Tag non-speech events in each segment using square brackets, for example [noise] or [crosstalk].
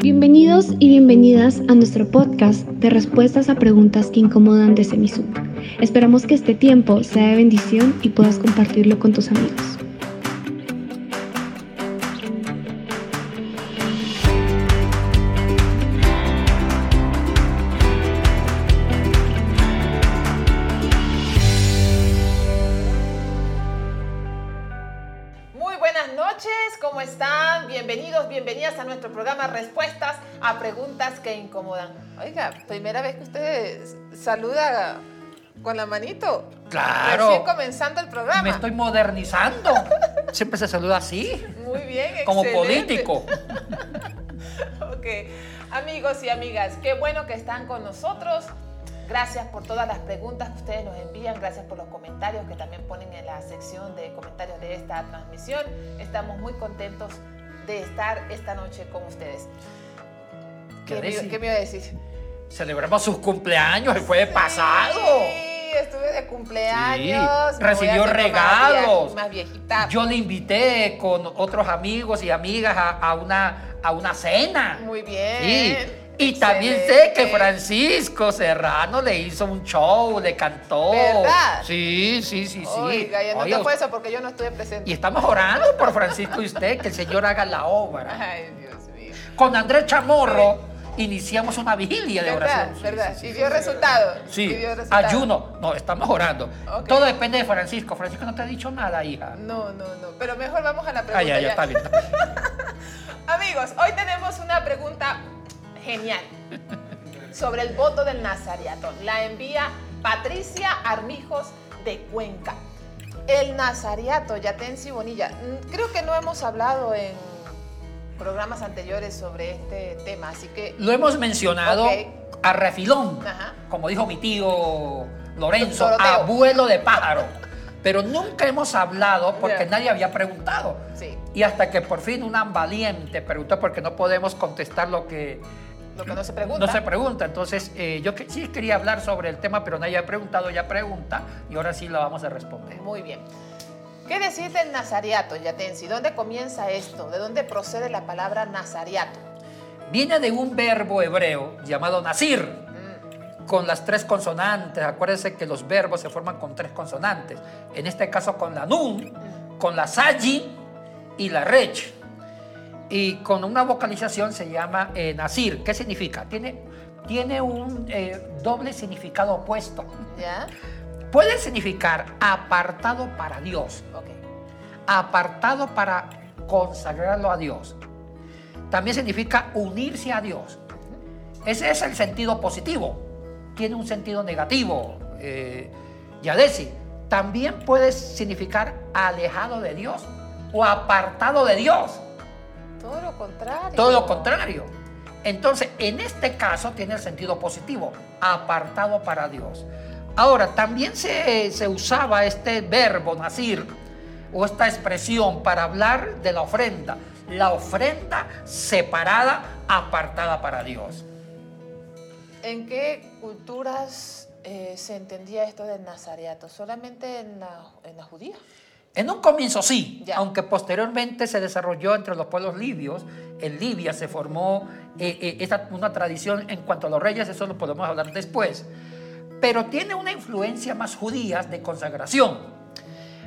Bienvenidos y bienvenidas a nuestro podcast de respuestas a preguntas que incomodan de Semisub. Esperamos que este tiempo sea de bendición y puedas compartirlo con tus amigos. Incomodan. Oiga, primera vez que usted saluda con la manito. Claro. Recién comenzando el programa. Me estoy modernizando. Siempre se saluda así, Muy bien, como excelente. político. [laughs] Ok, amigos y amigas, qué bueno que están con nosotros. Gracias por todas las preguntas que ustedes nos envían, gracias por los comentarios que también ponen en la sección de comentarios de esta transmisión. Estamos muy contentos de estar esta noche con ustedes. ¿Qué, ¿Qué me, qué me iba a decir? Celebramos sus cumpleaños el jueves pasado. Sí, estuve de cumpleaños. Sí, recibió regalos. Más viejita. Yo le invité con otros amigos y amigas a, a una, a una cena. Muy bien. Sí. Y también sé que. Francisco Serrano le hizo un show, le cantó. ¿Verdad? Sí, sí, sí, sí. Oiga, ya no Oye, te fue eso porque yo no estuve presente. y estamos orando por Francisco y usted, que el Señor haga la obra. Ay, Dios mío. Con Andrés Chamorro iniciamos una vigilia de ¿Verdad? oración. Sí, ¿Verdad? sí, sí, y sí. dio resultado. Sí, y dio resultado. ayuno. No, estamos orando. Todo depende de Francisco. Francisco no te ha dicho nada, hija. No, no, no. Pero mejor vamos a la pregunta. Ah, ya, ya, ya. está bien. está bien. Amigos, hoy tenemos una pregunta genial sobre el voto del Nazariato. La envía Patricia Armijos de Cuenca. El Nazariato, Yatensi Bonilla. Mm, Creo que no hemos hablado en programas anteriores sobre este tema, así que Lo hemos mencionado a refilón, Ajá. como dijo mi tío Lorenzo, Doroteo. abuelo de pájaro. Pero nunca hemos hablado porque nadie había preguntado. sí, Y hasta que por fin una valiente preguntó porque no podemos contestar lo que lo que no se pregunta. no se pregunta. Entonces, eh, yo que, sí quería hablar sobre el tema, pero nadie ha preguntado, ya pregunta, y ahora sí la vamos a responder. Muy bien. ¿Qué decir del Nazariato, Yatensi? ¿Dónde comienza esto? ¿De dónde procede la palabra Nazariato? Viene de un verbo hebreo llamado nazir, Mm, con las tres consonantes. Acuérdense que los verbos se forman con tres consonantes. En este caso con la nun, con la sayi y la rech. Y con una vocalización se llama eh, nazir. ¿Qué significa? Tiene, tiene un eh, doble significado opuesto. ¿Ya? Puede significar apartado para Dios, apartado para consagrarlo a Dios. También significa unirse a Dios. Ese es el sentido positivo. Tiene un sentido negativo, eh, Yadesi. También puede significar alejado de Dios o apartado de Dios. Todo lo contrario. Todo lo contrario. Entonces, en este caso tiene el sentido positivo, apartado para Dios. Ahora, también se, se usaba este verbo, nacir, o esta expresión para hablar de la ofrenda. La ofrenda separada, apartada para Dios. ¿En qué culturas eh, se entendía esto del Nazariato? ¿Solamente en la, en la judía? En un comienzo sí, Ya. aunque posteriormente se desarrolló entre los pueblos libios. En Libia se formó eh, eh, esta- una tradición en cuanto a los reyes, eso lo podemos hablar después. Pero tiene una influencia más judía de consagración.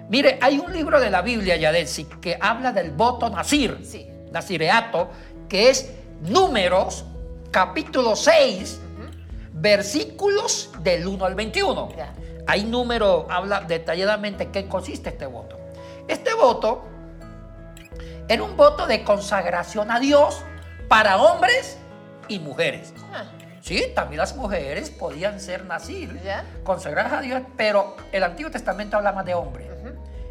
Mire, hay un libro de la Biblia, Yadesi, que habla del voto nazir, Sí. nazireato, que es Números, capítulo 6, versículos del 1 al 21. Ya. Ahí número habla detalladamente qué consiste este voto. Este voto era un voto de consagración a Dios para hombres y mujeres. Ah, Sí, también las mujeres podían ser nazir, ¿Ya? consagradas a Dios, pero el Antiguo Testamento habla más de hombres.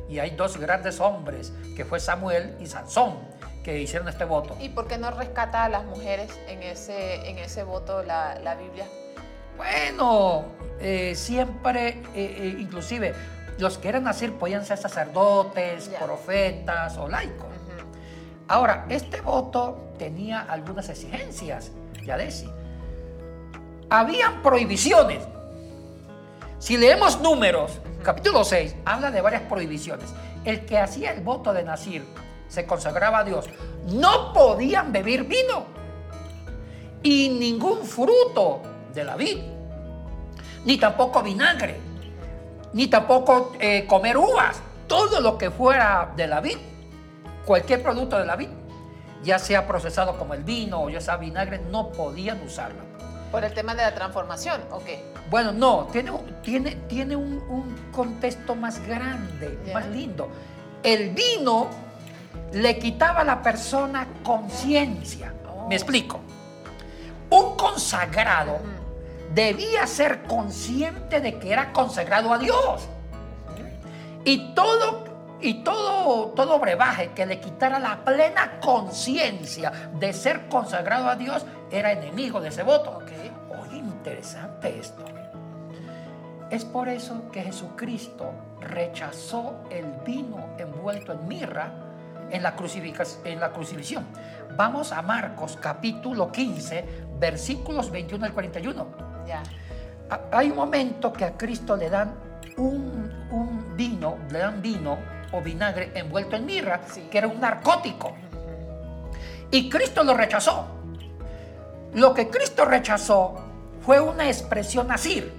Y hay dos grandes hombres, que fue Samuel y Sansón, que hicieron este voto. ¿Y por qué no rescata a las mujeres en ese, en ese voto la, la Biblia? Bueno, eh, siempre, eh, eh, inclusive, los que eran nazir podían ser sacerdotes, Ya. profetas o laicos. Ahora, este voto tenía algunas exigencias, Yadesi. Habían prohibiciones. Si leemos números, capítulo 6, habla de varias prohibiciones. El que hacía el voto de Nazir se consagraba a Dios. No podían beber vino. y ningún fruto de la vid, ni tampoco vinagre, ni tampoco eh, comer uvas. Todo lo que fuera de la vid, cualquier producto de la vid, ya sea procesado como el vino o ya sea vinagre, no podían usarlo. ¿Por el tema de la transformación o qué? Bueno, no, tiene, tiene, tiene un, un contexto más grande, más lindo. El vino le quitaba a la persona conciencia. Oh. Me explico. Un consagrado debía ser consciente de que era consagrado a Dios. Y todo, y todo, todo brebaje que le quitara la plena conciencia de ser consagrado a Dios era enemigo de ese voto. Interesante esto. Es por eso que Jesucristo rechazó el vino envuelto en mirra en la, en la crucifixión. Vamos a Marcos capítulo 15, versículos 21 al 41. Ya. Ha- Hay un momento que a Cristo le dan un, un vino, le dan vino o vinagre envuelto en mirra, Sí. que era un narcótico. Y Cristo lo rechazó. Lo que Cristo rechazó fue una expresión así.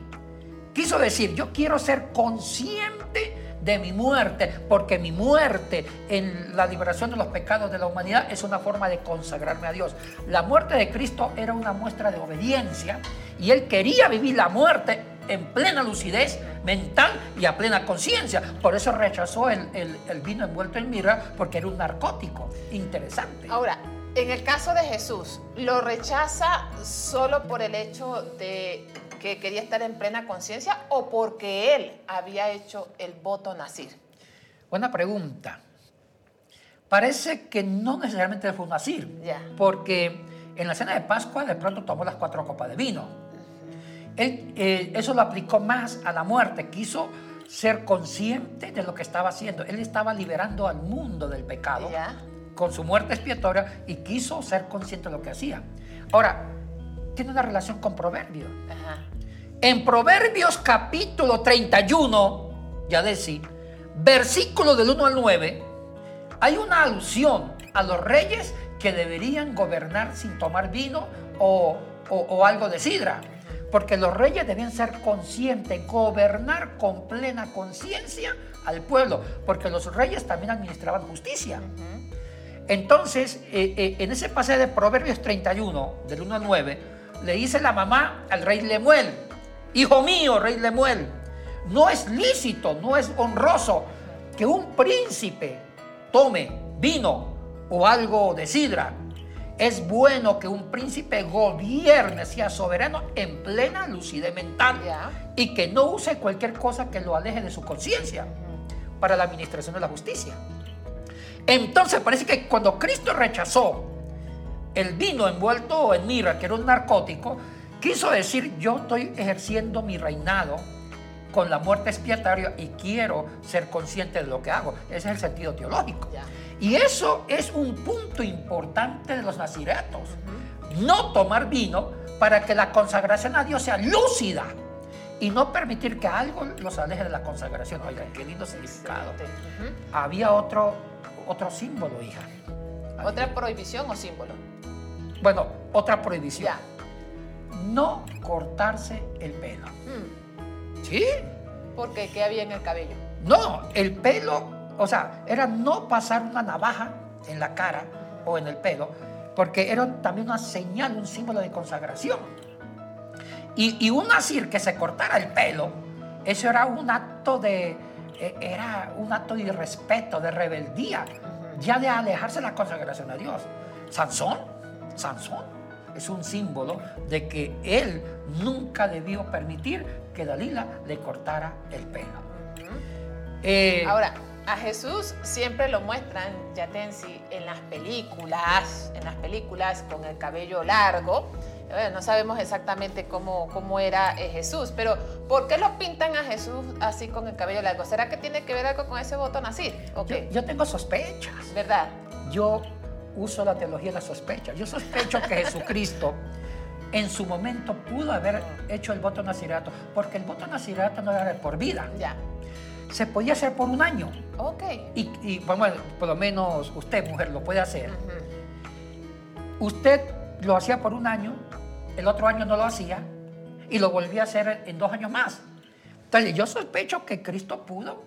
Quiso decir, yo quiero ser consciente de mi muerte, porque mi muerte en la liberación de los pecados de la humanidad es una forma de consagrarme a Dios. La muerte de Cristo era una muestra de obediencia y él quería vivir la muerte en plena lucidez mental y a plena conciencia. Por eso rechazó el, el- el vino envuelto en mirra, porque era un narcótico. Interesante. Ahora, en el caso de Jesús, ¿lo rechaza solo por el hecho de que quería estar en plena conciencia o porque él había hecho el voto nacir? Buena pregunta. Parece que no necesariamente fue un nazir, Ya. porque en la cena de Pascua de pronto tomó las cuatro copas de vino. Él, eh, eso lo aplicó más a la muerte, quiso ser consciente de lo que estaba haciendo. Él estaba liberando al mundo del pecado. Con su muerte expiatoria y quiso ser consciente de lo que hacía. Ahora, tiene una relación con Proverbios. Ajá. En Proverbios capítulo 31, ya decía, versículo del 1 al 9, hay una alusión a los reyes que deberían gobernar sin tomar vino o, o- o algo de sidra. Porque los reyes debían ser conscientes, gobernar con plena conciencia al pueblo, porque los reyes también administraban justicia. Entonces, eh, eh, en ese pasaje de Proverbios 31, del 1 al 9, le dice la mamá al rey Lemuel, hijo mío, rey Lemuel, no es lícito, no es honroso que un príncipe tome vino o algo de sidra. Es bueno que un príncipe gobierne, sea soberano en plena lucidez mental Ya. y que no use cualquier cosa que lo aleje de su conciencia para la administración de la justicia. Entonces parece que cuando Cristo rechazó el vino envuelto en mirra, que era un narcótico, quiso decir, yo estoy ejerciendo mi reinado con la muerte expiatoria y quiero ser consciente de lo que hago. Ese es el sentido teológico. Y eso es un punto importante de los naziretos. No tomar vino para que la consagración a Dios sea lúcida y no permitir que algo los aleje de la consagración. Oigan, qué lindo significado. Había otro, otro símbolo, hija. ¿Otra prohibición o símbolo? Bueno, otra prohibición. Ya. No cortarse el pelo. Mm. ¿Sí? ¿Por qué? ¿Qué había en el cabello? No, el pelo, o sea, era no pasar una navaja en la cara o en el pelo, porque era también una señal, un símbolo de consagración. Y, y un nazir que se cortara el pelo, eso era un acto de, era un acto de irrespeto, de rebeldía, ya de alejarse de la consagración a Dios. Sansón, Sansón, es un símbolo de que él nunca debió permitir que Dalila le cortara el pelo. Eh, Ahora, a Jesús siempre lo muestran, Yatensi, en las películas, en las películas con el cabello largo. Bueno, no sabemos exactamente cómo, cómo era eh, Jesús, pero ¿por qué lo pintan a Jesús así con el cabello largo? ¿Será que tiene que ver algo con ese botón así? ¿O yo, tengo sospechas. ¿Verdad? Yo uso la teología de la sospecha. Yo sospecho que Jesucristo [laughs] en su momento pudo haber hecho el voto nazirato, porque el voto nazirato no era por vida, Ya. se podía hacer por un año. Ok. Y, y, bueno, por lo menos usted, mujer, lo puede hacer. Usted lo hacía por un año el otro año no lo hacía y lo volvía a hacer en dos años más. Entonces yo sospecho que Cristo pudo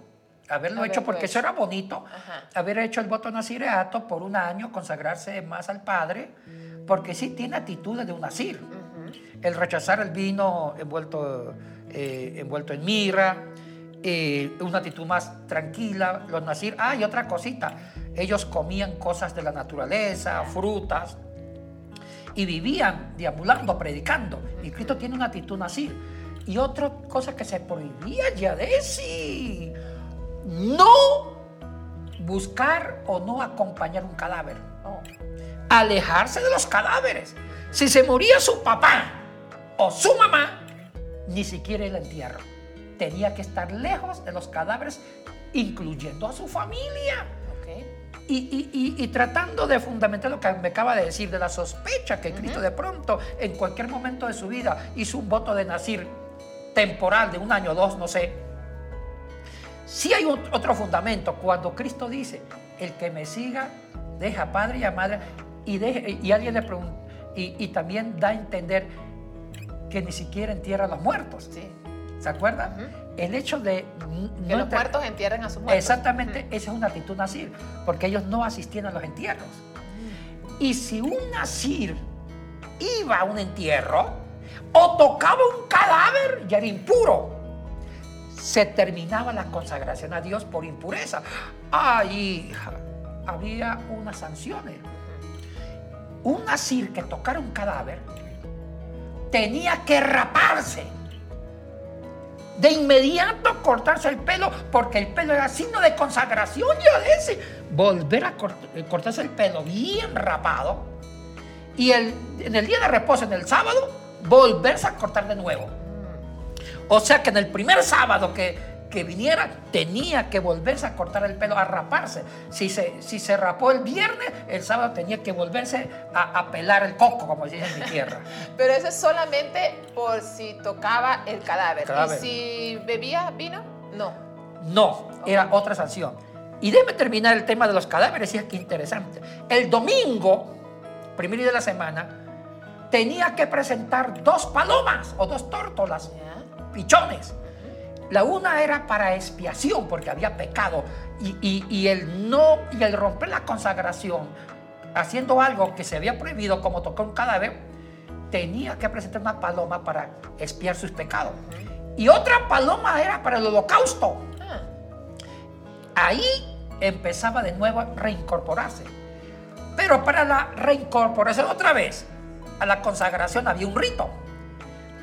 haberlo hecho porque eso hecho. era bonito, Ajá. haber hecho el voto nazireato por un año, consagrarse más al Padre, porque sí tiene actitudes de un nazir. El rechazar el vino envuelto, eh, envuelto en mirra, eh, una actitud más tranquila, los nazir. Ah, y otra cosita, ellos comían cosas de la naturaleza, frutas, y vivían deambulando, predicando. Y Cristo tiene una actitud nazir. Y otra cosa que se prohibía ya de sí, no buscar o no acompañar un cadáver. Oh, Alejarse de los cadáveres. Si se moría su papá o su mamá, ni siquiera el entierro. Tenía que estar lejos de los cadáveres, incluyendo a su familia. Y, y- y- y tratando de fundamentar lo que me acaba de decir, de la sospecha que Cristo de pronto, en cualquier momento de su vida, hizo un voto de nacir temporal de un año o dos, no sé. Sí hay un- otro fundamento, cuando Cristo dice, el que me siga, deja padre y a madre, y, deje- y alguien le pregunta, y, y también da a entender que ni siquiera entierra a los muertos. Sí. ¿Se acuerdan? El hecho de... Que los muertos entierren a sus muertos. Exactamente, esa es una actitud nazir, porque ellos no asistían a los entierros. Y si un nazir iba a un entierro o tocaba un cadáver, ya era impuro. Se terminaba la consagración a Dios por impureza. Ay, hija, había unas sanciones. Un nazir que tocara un cadáver tenía que raparse. De inmediato cortarse el pelo, porque el pelo era signo de consagración ya. Volver a eh, cortarse el pelo bien rapado. Y el, en el día de reposo, en el sábado, volverse a cortar de nuevo. O sea que en el primer sábado que, que viniera, tenía que volverse a cortar el pelo, a raparse. Si se, si se rapó el viernes, el sábado tenía que volverse a, a pelar el coco, como se dice en mi tierra. [laughs] Pero eso es solamente por si tocaba el cadáver. Cadáver. ¿Y si bebía vino? No. No, era otra sanción. Y déjeme terminar el tema de los cadáveres, y es que interesante. El domingo, primer día de la semana, tenía que presentar dos palomas o dos tórtolas, pichones. La una era para expiación, porque había pecado, y, el no, y el romper la consagración, haciendo algo que se había prohibido, como tocar un cadáver, tenía que presentar una paloma para expiar sus pecados. Y otra paloma era para el holocausto. Ah, Ahí empezaba de nuevo a reincorporarse. Pero para la reincorporación otra vez, a la consagración había un rito.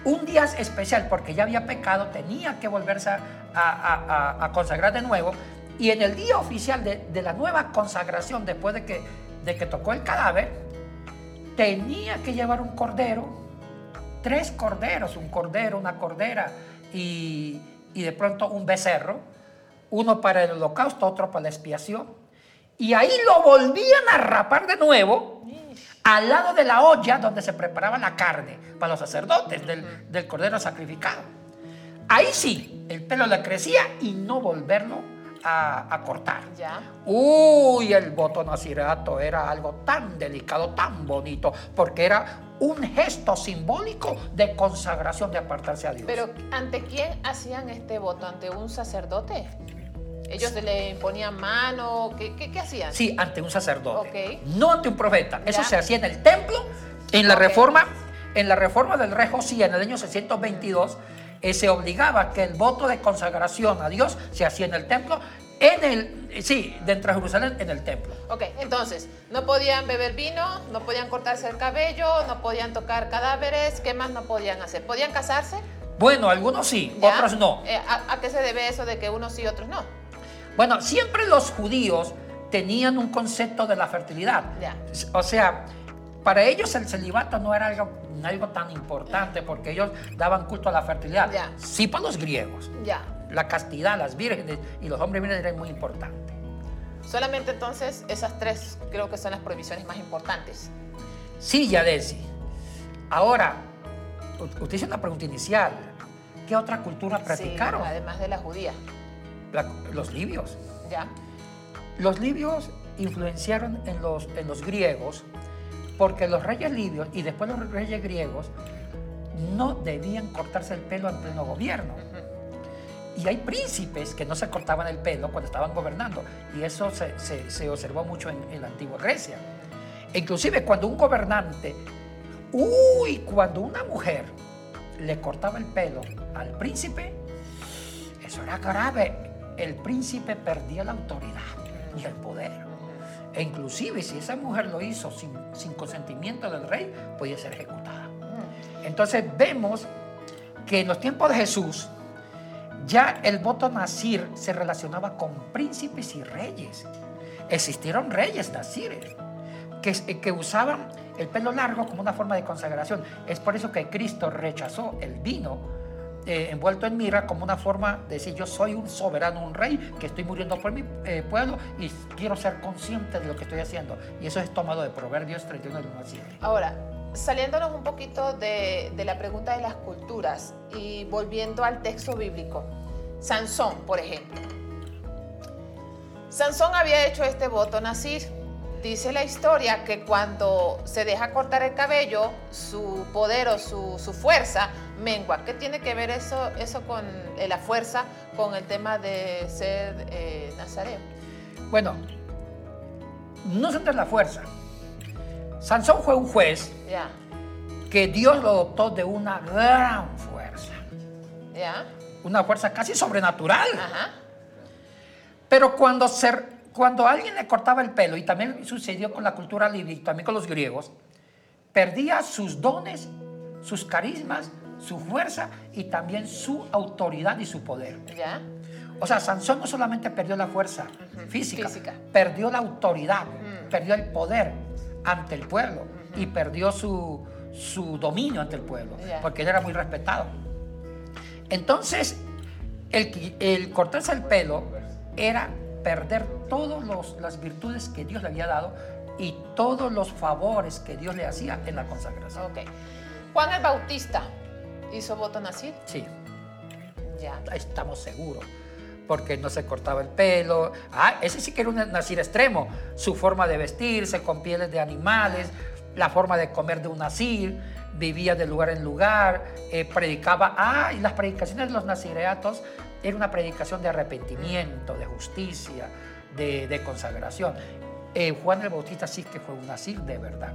Un día especial, porque ya había pecado, tenía que volverse a, consagrar de nuevo. Y en el día oficial de, de la nueva consagración, después de que, de que tocó el cadáver, tenía que llevar un cordero, tres corderos, un cordero, una cordera y, y de pronto un becerro, uno para el holocausto, otro para la expiación. Y ahí lo volvían a rapar de nuevo al lado de la olla donde se preparaba la carne para los sacerdotes del, del cordero sacrificado. Ahí sí, el pelo le crecía y no volverlo a, a cortar. ya. Uy, el voto nacirato era algo tan delicado, tan bonito, porque era un gesto simbólico de consagración, de apartarse a Dios. Pero ¿ante quién hacían este voto? ¿Ante un sacerdote? ¿Ellos se le ponían mano? ¿Qué, qué, qué hacían? Sí, ante un sacerdote, Ok. no ante un profeta. Eso Ya. se hacía en el templo, en la reforma, en la reforma del rey Josías en el año 622, eh, se obligaba que el voto de consagración a Dios se hacía en el templo, en el, eh, sí, dentro de Jerusalén, en el templo. Ok, entonces, no podían beber vino, no podían cortarse el cabello, no podían tocar cadáveres, ¿qué más no podían hacer? ¿Podían casarse? Bueno, algunos sí, ¿Ya? otros no. Eh, ¿a, a qué se debe eso de que unos sí y otros no? Bueno, siempre los judíos tenían un concepto de la fertilidad. O sea, para ellos el celibato no era algo, algo tan importante porque ellos daban culto a la fertilidad. Sí para los griegos. Ya. La castidad, las vírgenes y los hombres vírgenes eran muy importantes. Solamente entonces esas tres creo que son las prohibiciones más importantes. Sí, Yadesi. Ahora, usted hizo una pregunta inicial. ¿Qué otra cultura practicaron? Sí, además de la judía. La- los libios. Ya. Los libios influenciaron en los, en los griegos porque los reyes libios y después los reyes griegos no debían cortarse el pelo en pleno gobierno. Y hay príncipes que no se cortaban el pelo cuando estaban gobernando. Y eso se, se- se observó mucho en, en la antigua Grecia. E inclusive cuando un gobernante, uy, cuando una mujer le cortaba el pelo al príncipe, eso era grave. El príncipe perdía la autoridad y el poder. E inclusive si esa mujer lo hizo sin, sin consentimiento del rey, podía ser ejecutada. Entonces vemos que en los tiempos de Jesús ya el voto nazir se relacionaba con príncipes y reyes. Existieron reyes nazires que, que usaban el pelo largo como una forma de consagración. Es por eso que Cristo rechazó el vino eh, envuelto en mirra como una forma de decir yo soy un soberano, un rey que estoy muriendo por mi eh, pueblo y quiero ser consciente de lo que estoy haciendo. Y eso es tomado de Proverbios 31 del 1 al 7. Ahora, saliéndonos un poquito de, de la pregunta de las culturas y volviendo al texto bíblico, Sansón, por ejemplo. Sansón había hecho este voto nazir. Dice la historia que cuando se deja cortar el cabello, su poder o su, su fuerza mengua. ¿Qué tiene que ver eso, eso con eh, la fuerza con el tema de ser eh, nazareo? Bueno, no de la fuerza. Sansón fue un juez que Dios lo dotó de una gran fuerza, una fuerza casi sobrenatural. ajá. Pero cuando, se, cuando alguien le cortaba el pelo, y también sucedió con la cultura libre y también con los griegos, perdía sus dones, sus carismas, su fuerza y también su autoridad y su poder. Ya, O sea, Sansón no solamente perdió la fuerza física, Física. perdió la autoridad, Ujú. perdió el poder ante el pueblo y perdió su, su dominio ante el pueblo, Ya. porque él era muy respetado. Entonces, el, el cortarse el pelo era perder todas las virtudes que Dios le había dado y todos los favores que Dios le hacía en la consagración. ok. Juan el Bautista hizo voto nazir. Sí. Ya. estamos seguros. Porque no se cortaba el pelo. Ah, ese sí que era un nacir extremo. Su forma de vestirse con pieles de animales, la forma de comer de un nacir, vivía de lugar en lugar, eh, predicaba. Ah, y las predicaciones de los nazireatos era una predicación de arrepentimiento, de justicia, de, de consagración. Eh, Juan el Bautista sí que fue un nacir de verdad.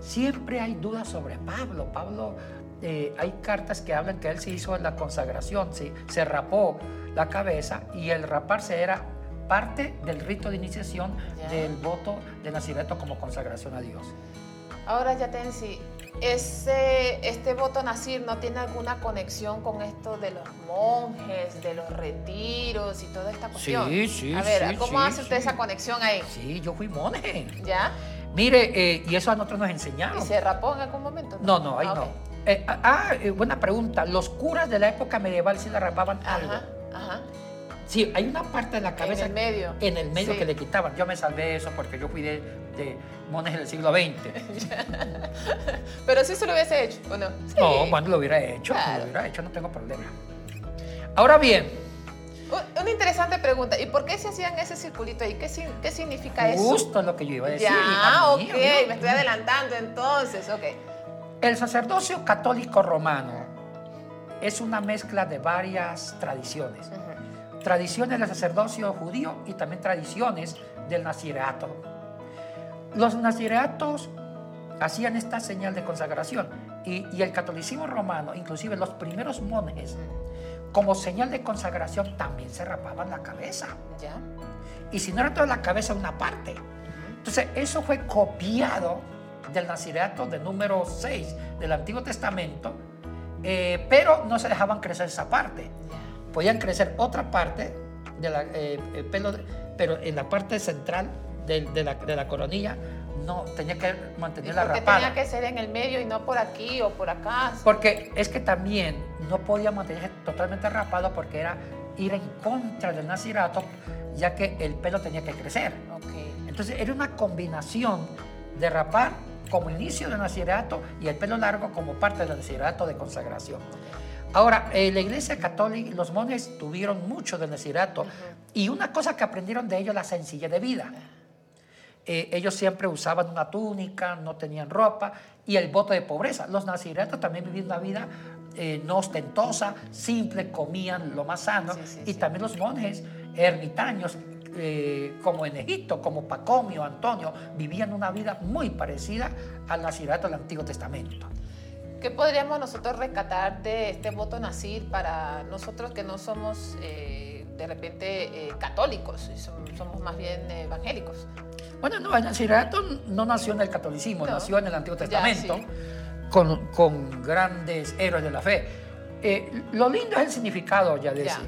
Siempre hay dudas sobre Pablo. Pablo, eh, hay cartas que hablan que él se hizo en la consagración, se, se rapó la cabeza y el raparse era parte del rito de iniciación del voto de nacimiento como consagración a Dios. Ahora ya Tensi, ese, este voto nazir no tiene alguna conexión con esto de los monjes, de los retiros y toda esta cuestión. Sí, sí, A ver, sí, ¿cómo sí, hace usted sí. esa conexión ahí? Sí, yo fui monje. ¿Ya? Mire, eh, y eso a nosotros nos ¿Y enseñaron. se rapó en algún momento? No, no, ahí Ah, no. Eh, ah, eh, buena pregunta. Los curas de la época medieval sí le rapaban algo. Ajá, ajá. Sí, hay una parte de la cabeza el medio. en el medio Sí. que le quitaban. Yo me salvé de eso porque yo fui de, monjes del siglo XX. [laughs] Pero sí se lo hubiese hecho, ¿o no? Sí. No, cuando lo hubiera hecho, Claro. lo hubiera hecho, no tengo problema. Ahora bien, Un- Una interesante pregunta. ¿Y por qué se hacían ese circulito ahí? ¿Qué, significa eso? justo lo que yo iba a decir. Ya, hija ok, me estoy adelantando entonces, ok. El sacerdocio católico romano es una mezcla de varias tradiciones. Ujú. Tradiciones del sacerdocio judío y también tradiciones del nazireato. Los nazireatos hacían esta señal de consagración y, y el catolicismo romano, inclusive los primeros monjes, como señal de consagración también se rapaban la cabeza. Ya. Y si no era toda la cabeza, una parte. Entonces, eso fue copiado del nazireato de número 6 del Antiguo Testamento, eh, pero no se dejaban crecer esa parte. Podían crecer otra parte de la, eh, el pelo, pero en la parte central de, de la, de la coronilla no tenía que ¿Y mantenerla por qué rapada. tenía que ser en el medio y no por aquí o por acá? Porque es que también no podía mantenerse totalmente rapado porque era ir en contra del nazirato, ya que el pelo tenía que crecer. Entonces era una combinación de rapar como inicio del nazirato y el pelo largo como parte del nazirato de consagración. Ahora, eh, la iglesia católica y los monjes tuvieron mucho del nazirato y una cosa que aprendieron de ellos la sencillez de vida. eh, ellos siempre usaban una túnica, no tenían ropa, y el voto de pobreza. Los naziretos también vivían una vida eh, no ostentosa, simple, comían lo más sano, Sí, sí, y sí. también los monjes ermitaños, eh, como en Egipto, como Pacomio, Antonio, vivían una vida muy parecida al nazireto del Antiguo Testamento. ¿Qué podríamos nosotros rescatar de este voto nacir para nosotros que no somos eh, de repente eh, católicos, y som- somos más bien evangélicos? Bueno, no, el nazireto no nació en el catolicismo, No. nació en el Antiguo Ya, Testamento, sí. con, con grandes héroes de la fe. Eh, lo lindo es el significado, ya decía.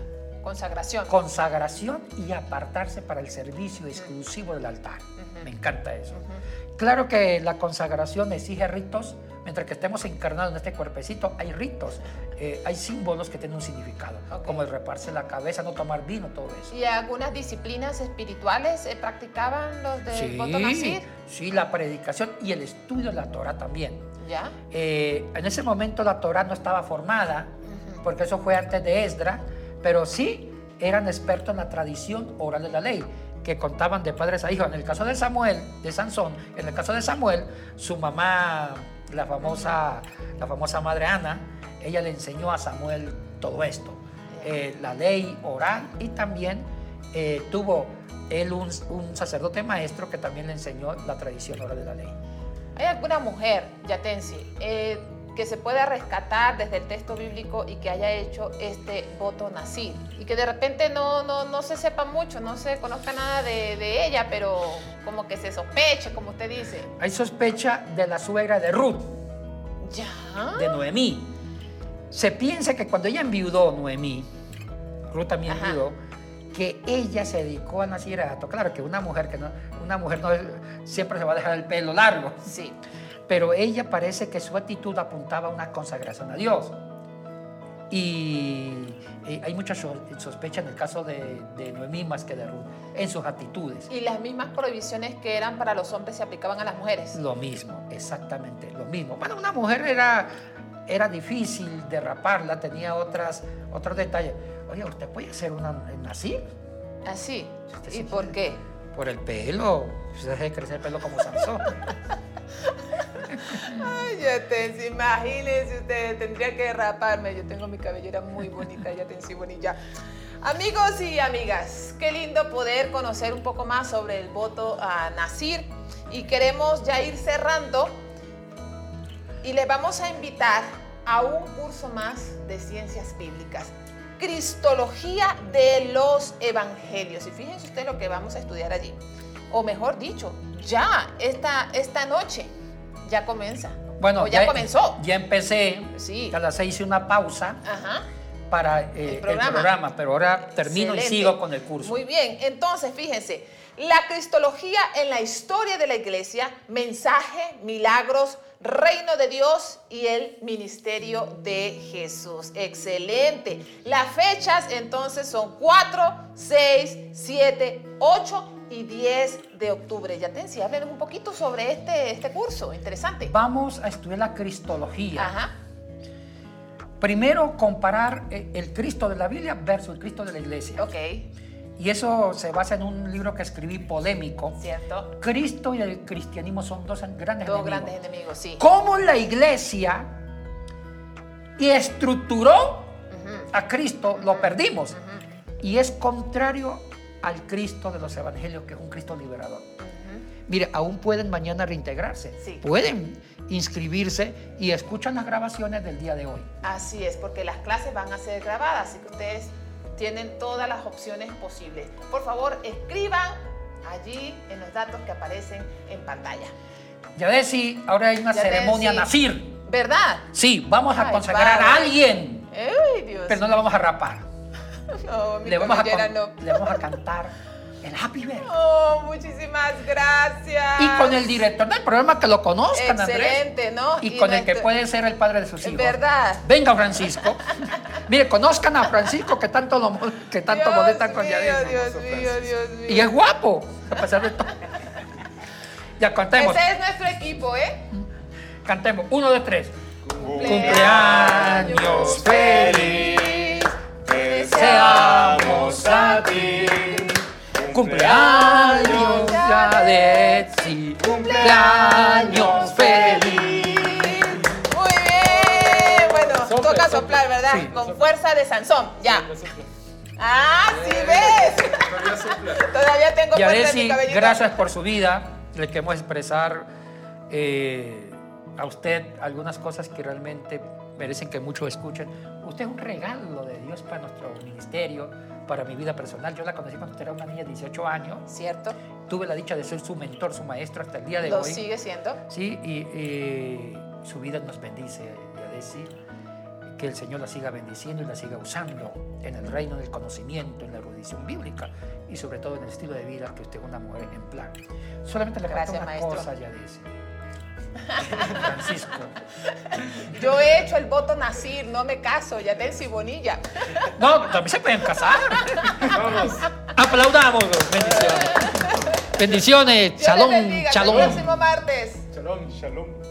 consagración. Consagración y apartarse para el servicio exclusivo del altar. Me encanta eso. Claro que la consagración exige ritos, mientras que estemos encarnados en este cuerpecito, hay ritos, eh, hay símbolos que tienen un significado, como el reparse la cabeza, no tomar vino, todo eso. ¿Y algunas disciplinas espirituales eh, practicaban los voto nacir? sí, la predicación y el estudio de la Torah también. ¿Ya? Eh, en ese momento la Torah no estaba formada, porque eso fue antes de Esdra, pero sí eran expertos en la tradición oral de la ley, que contaban de padres a hijos. En el caso de Samuel, de Sansón, en el caso de Samuel, su mamá, la famosa, la famosa madre Ana, ella le enseñó a Samuel todo esto, eh, la ley oral y también eh, tuvo él un, sacerdote maestro que también le enseñó la tradición oral de la ley. ¿Hay alguna mujer, Yatensi, que se pueda rescatar desde el texto bíblico y que haya hecho este voto nacir? Y que de repente no, no, no se sepa mucho, no se conozca nada de, de ella, pero como que se sospeche, como usted dice. Hay sospecha de la suegra de Ruth, ¿Ya? de Noemí. Se piensa que cuando ella enviudó, Noemí, Ruth también enviudó, que ella se dedicó al nacirato. Claro que una mujer que no, una mujer no siempre se va a dejar el pelo largo, Sí. pero ella parece que su actitud apuntaba a una consagración a Dios. Y hay mucha so- sospecha en el caso de, de Noemí más que de Ruth, en sus actitudes. Y las mismas prohibiciones que eran para los hombres se aplicaban a las mujeres. Lo mismo, exactamente lo mismo. Bueno, una mujer era, era difícil de raparla, tenía otras, otros detalles. Oye, ¿usted puede hacer una nacir? Así. Usted ¿Y por qué? Por el pelo. Usted deje crecer el pelo como Sansón. [laughs] Ay, Yatensi, imagínense ustedes, tendría que raparme. Yo tengo mi cabellera muy bonita, Yatensi Bonilla. Amigos y amigas, qué lindo poder conocer un poco más sobre el voto a Nacir. Y queremos ya ir cerrando y les vamos a invitar a un curso más de ciencias bíblicas. Cristología de los evangelios. Y fíjense ustedes lo que vamos a estudiar allí. O mejor dicho, ya esta, esta noche ya comienza. Bueno, o ya, comenzó. Ya empecé. Sí. A las seis hice una pausa Ajá. para eh, El el, programa. programa. pero ahora termino Excelente. y sigo con el curso. Muy bien, entonces fíjense, la cristología en la historia de la iglesia, mensaje, milagros, reino de Dios y el ministerio de Jesús. Excelente. Las fechas entonces son 4, 6, 7, 8 y 10 de octubre. Ya te hablen un poquito sobre este, este curso, interesante. Vamos a estudiar la cristología. Ajá, Primero, comparar eh, el Cristo de la Biblia versus el Cristo de la iglesia. ok, Y eso se basa en un libro que escribí polémico. cierto. Cristo y el cristianismo son dos grandes Dos enemigos. grandes enemigos, sí. ¿Cómo la iglesia y estructuró a Cristo lo perdimos? Y es contrario al Cristo de los evangelios, que es un Cristo liberador. Mire, aún pueden mañana reintegrarse. Sí. Pueden inscribirse y escuchan las grabaciones del día de hoy. Así es, porque las clases van a ser grabadas, así que ustedes tienen todas las opciones posibles. Por favor, escriban allí en los datos que aparecen en pantalla. Ya ves si ahora hay una Ya ceremonia sí. nacir. ¿Verdad? Sí, vamos a consagrar a alguien, ¡Ay, Dios! pero no la vamos a rapar. [laughs] No, mi Le vamos, a, no. le vamos a cantar el Happy Birthday. [laughs] Oh, muchísimas gracias. Y con el director del programa que lo conozcan, Andrés. Excelente, ¿no? Y, con el que puede ser el padre de sus hijos. verdad. Venga, Francisco. [laughs] Mire, conozcan a Francisco que tanto, lo, que tanto Dios molestan con mío, Yadira. Dios mío, Dios mío. Y es guapo, a pesar de todo. Ya cantemos, Ese es nuestro equipo, ¿eh? cantemos. Uno de tres. Cumpleaños feliz, te deseamos a ti. Cumpleaños Yadesi, cumpleaños feliz. Sopla. soplar, ¿verdad? Sí. Con fuerza de Sansón. Ya. Ah, sí ves. Todavía sopla. [laughs] Todavía tengo fuerza en mi cabellito. gracias por su vida. Le queremos expresar eh, a usted algunas cosas que realmente merecen que muchos escuchen. Usted es un regalo de Dios para nuestro ministerio, para mi vida personal. Yo la conocí cuando usted era una niña de 18 años. ¿Cierto? Tuve la dicha de ser su mentor, su maestro hasta el día de Lo hoy. sigue siendo. Sí, y, y su vida nos bendice, Yadesi. Que el Señor la siga bendiciendo y la siga usando en el reino del conocimiento, en la erudición bíblica y sobre todo en el estilo de vida que usted es una mujer ejemplar. Solamente le falta Gracias, una maestro. cosa, Yadesi. [laughs] Francisco. Yo he hecho el voto Nacir, no me caso, ya y Bonilla. No, también se pueden casar. Vamos. Aplaudamos. Bendiciones. Bendiciones. Dios Shalom, bendiga. Hasta el próximo martes. Shalom, shalom.